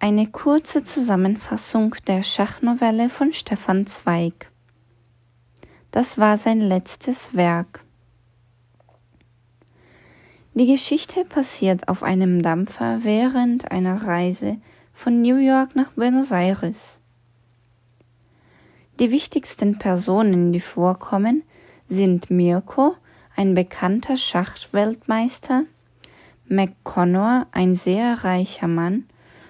Eine kurze Zusammenfassung der Schachnovelle von Stefan Zweig. Das war sein letztes Werk. Die Geschichte passiert auf einem Dampfer während einer Reise von New York nach Buenos Aires. Die wichtigsten Personen, die vorkommen, sind Mirko, ein bekannter Schachweltmeister, McConnor, ein sehr reicher Mann,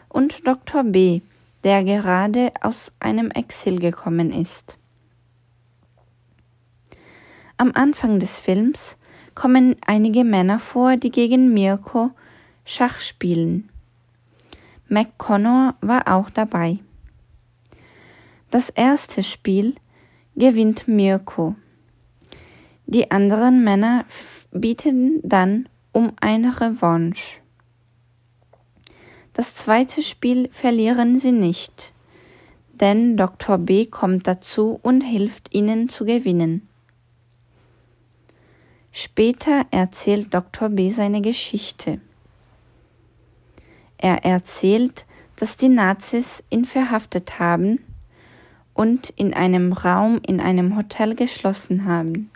und Dr. B, der gerade aus einem Exil gekommen ist. Am Anfang des Films kommen einige Männer vor, die gegen Mirko Schach spielen. McConnor war auch dabei. Das erste Spiel gewinnt Mirko. Die anderen Männer bieten dann um eine Revanche. Das zweite Spiel verlieren sie nicht, denn Dr. B kommt dazu und hilft ihnen zu gewinnen. Später erzählt Dr. B seine Geschichte. Er erzählt, dass die Nazis ihn verhaftet haben und in einem Raum in einem Hotel geschlossen haben.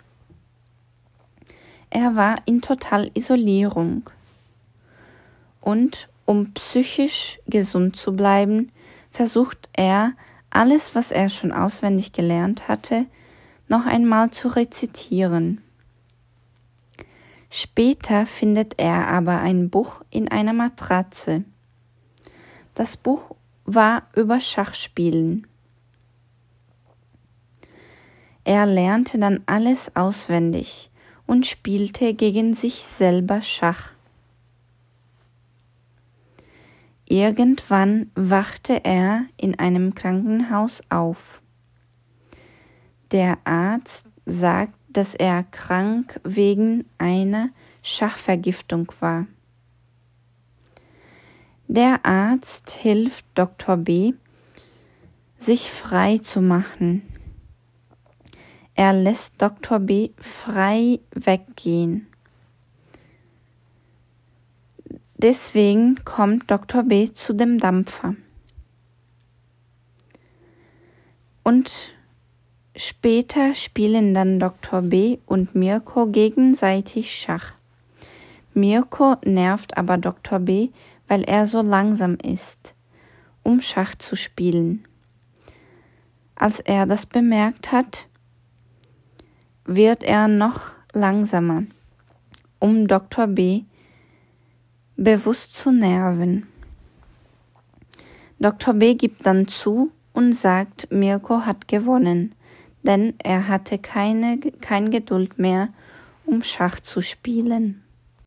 Er war in total Isolierung. Und um psychisch gesund zu bleiben, versucht er, alles, was er schon auswendig gelernt hatte, noch einmal zu rezitieren. Später findet er aber ein Buch in einer Matratze. Das Buch war über Schachspielen. Er lernte dann alles auswendig und spielte gegen sich selber Schach. Irgendwann wachte er in einem Krankenhaus auf. Der Arzt sagt, dass er krank wegen einer Schachvergiftung war. Der Arzt hilft Dr. B, sich frei zu machen. Er lässt Dr. B frei weggehen. Deswegen kommt Dr. B zu dem Dampfer. Und später spielen dann Dr. B und Mirko gegenseitig Schach. Mirko nervt aber Dr. B, weil er so langsam ist, um Schach zu spielen. Als er das bemerkt hat, wird er noch langsamer, um Dr. B bewusst zu nerven. Dr. B gibt dann zu und sagt, Mirko hat gewonnen, denn er hatte keine, kein Geduld mehr, um Schach zu spielen.